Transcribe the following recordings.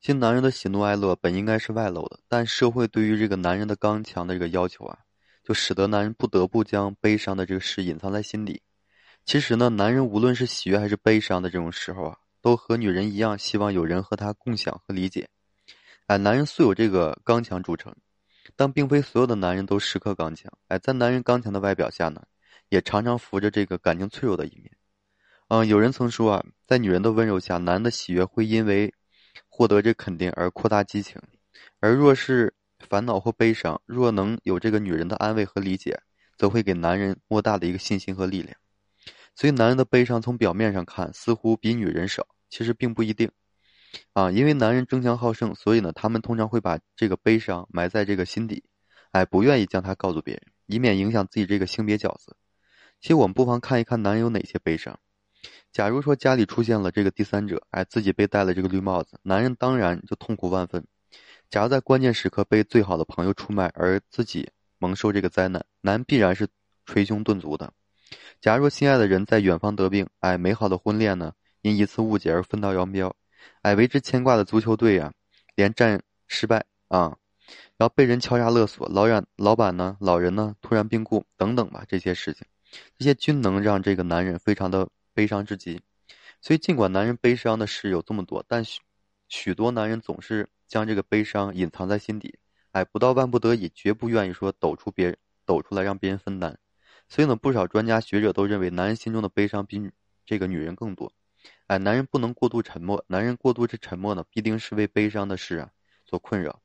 其实男人的喜怒哀乐本应该是外露的，但社会对于这个男人的刚强的这个要求啊，就使得男人不得不将悲伤的这个事隐藏在心底。其实呢，男人无论是喜悦还是悲伤的这种时候啊，都和女人一样，希望有人和他共享和理解。哎，男人素有这个刚强著称，但并非所有的男人都时刻刚强。哎，在男人刚强的外表下呢，也常常浮着这个感情脆弱的一面。嗯，有人曾说啊，在女人的温柔下，男人的喜悦会因为。获得这肯定而扩大激情，而若是烦恼或悲伤，若能有这个女人的安慰和理解，则会给男人莫大的一个信心和力量。所以，男人的悲伤从表面上看似乎比女人少，其实并不一定。啊，因为男人争强好胜，所以呢，他们通常会把这个悲伤埋在这个心底，哎，不愿意将它告诉别人，以免影响自己这个性别角色。其实，我们不妨看一看男人有哪些悲伤。假如说家里出现了这个第三者，哎，自己被戴了这个绿帽子，男人当然就痛苦万分。假如在关键时刻被最好的朋友出卖，而自己蒙受这个灾难，男必然是捶胸顿足的。假如心爱的人在远方得病，哎，美好的婚恋呢，因一次误解而分道扬镳，哎，为之牵挂的足球队啊，连战失败啊，然后被人敲诈勒索，老远老板呢，老人呢突然病故等等吧，这些事情，这些均能让这个男人非常的。悲伤至极，所以尽管男人悲伤的事有这么多，但许许多男人总是将这个悲伤隐藏在心底，哎，不到万不得已，绝不愿意说抖出别人抖出来让别人分担。所以呢，不少专家学者都认为，男人心中的悲伤比这个女人更多。哎，男人不能过度沉默，男人过度之沉默呢，必定是为悲伤的事啊所困扰。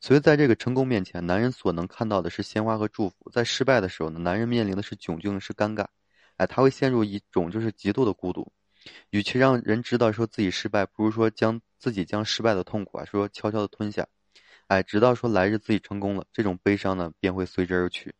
所以在这个成功面前，男人所能看到的是鲜花和祝福；在失败的时候呢，男人面临的是窘境，是尴尬。哎，他会陷入一种就是极度的孤独，与其让人知道说自己失败，不如说将自己将失败的痛苦啊说悄悄的吞下，哎，直到说来日自己成功了，这种悲伤呢便会随之而去。